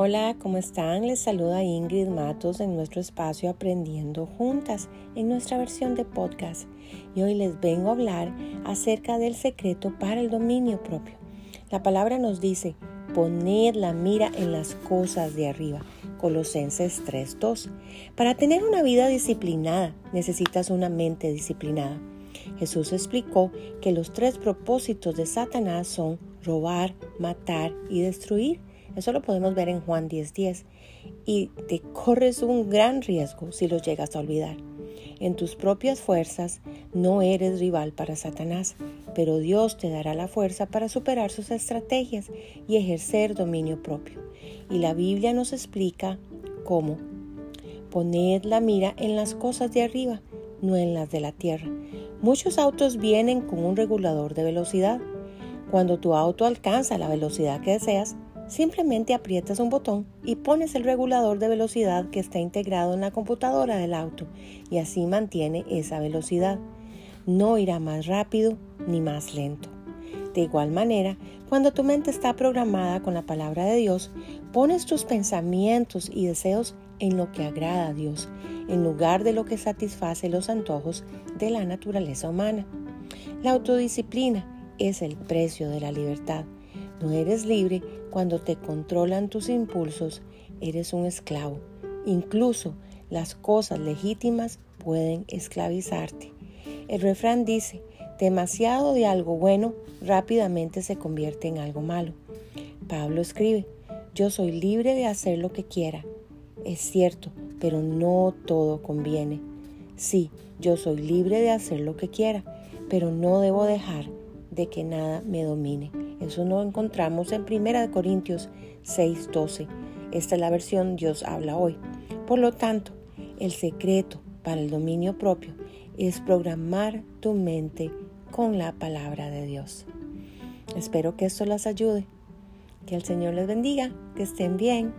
Hola, ¿cómo están? Les saluda Ingrid Matos en nuestro espacio Aprendiendo Juntas, en nuestra versión de podcast. Y hoy les vengo a hablar acerca del secreto para el dominio propio. La palabra nos dice, poned la mira en las cosas de arriba. Colosenses 3.2. Para tener una vida disciplinada necesitas una mente disciplinada. Jesús explicó que los tres propósitos de Satanás son robar, matar y destruir. Eso lo podemos ver en Juan 10:10. Y te corres un gran riesgo si lo llegas a olvidar. En tus propias fuerzas no eres rival para Satanás, pero Dios te dará la fuerza para superar sus estrategias y ejercer dominio propio. Y la Biblia nos explica cómo. Poned la mira en las cosas de arriba, no en las de la tierra. Muchos autos vienen con un regulador de velocidad. Cuando tu auto alcanza la velocidad que deseas, Simplemente aprietas un botón y pones el regulador de velocidad que está integrado en la computadora del auto y así mantiene esa velocidad. No irá más rápido ni más lento. De igual manera, cuando tu mente está programada con la palabra de Dios, pones tus pensamientos y deseos en lo que agrada a Dios, en lugar de lo que satisface los antojos de la naturaleza humana. La autodisciplina es el precio de la libertad. No eres libre cuando te controlan tus impulsos, eres un esclavo. Incluso las cosas legítimas pueden esclavizarte. El refrán dice, demasiado de algo bueno rápidamente se convierte en algo malo. Pablo escribe, yo soy libre de hacer lo que quiera. Es cierto, pero no todo conviene. Sí, yo soy libre de hacer lo que quiera, pero no debo dejar de que nada me domine. Eso lo encontramos en 1 Corintios 6:12. Esta es la versión Dios habla hoy. Por lo tanto, el secreto para el dominio propio es programar tu mente con la palabra de Dios. Espero que esto las ayude. Que el Señor les bendiga, que estén bien.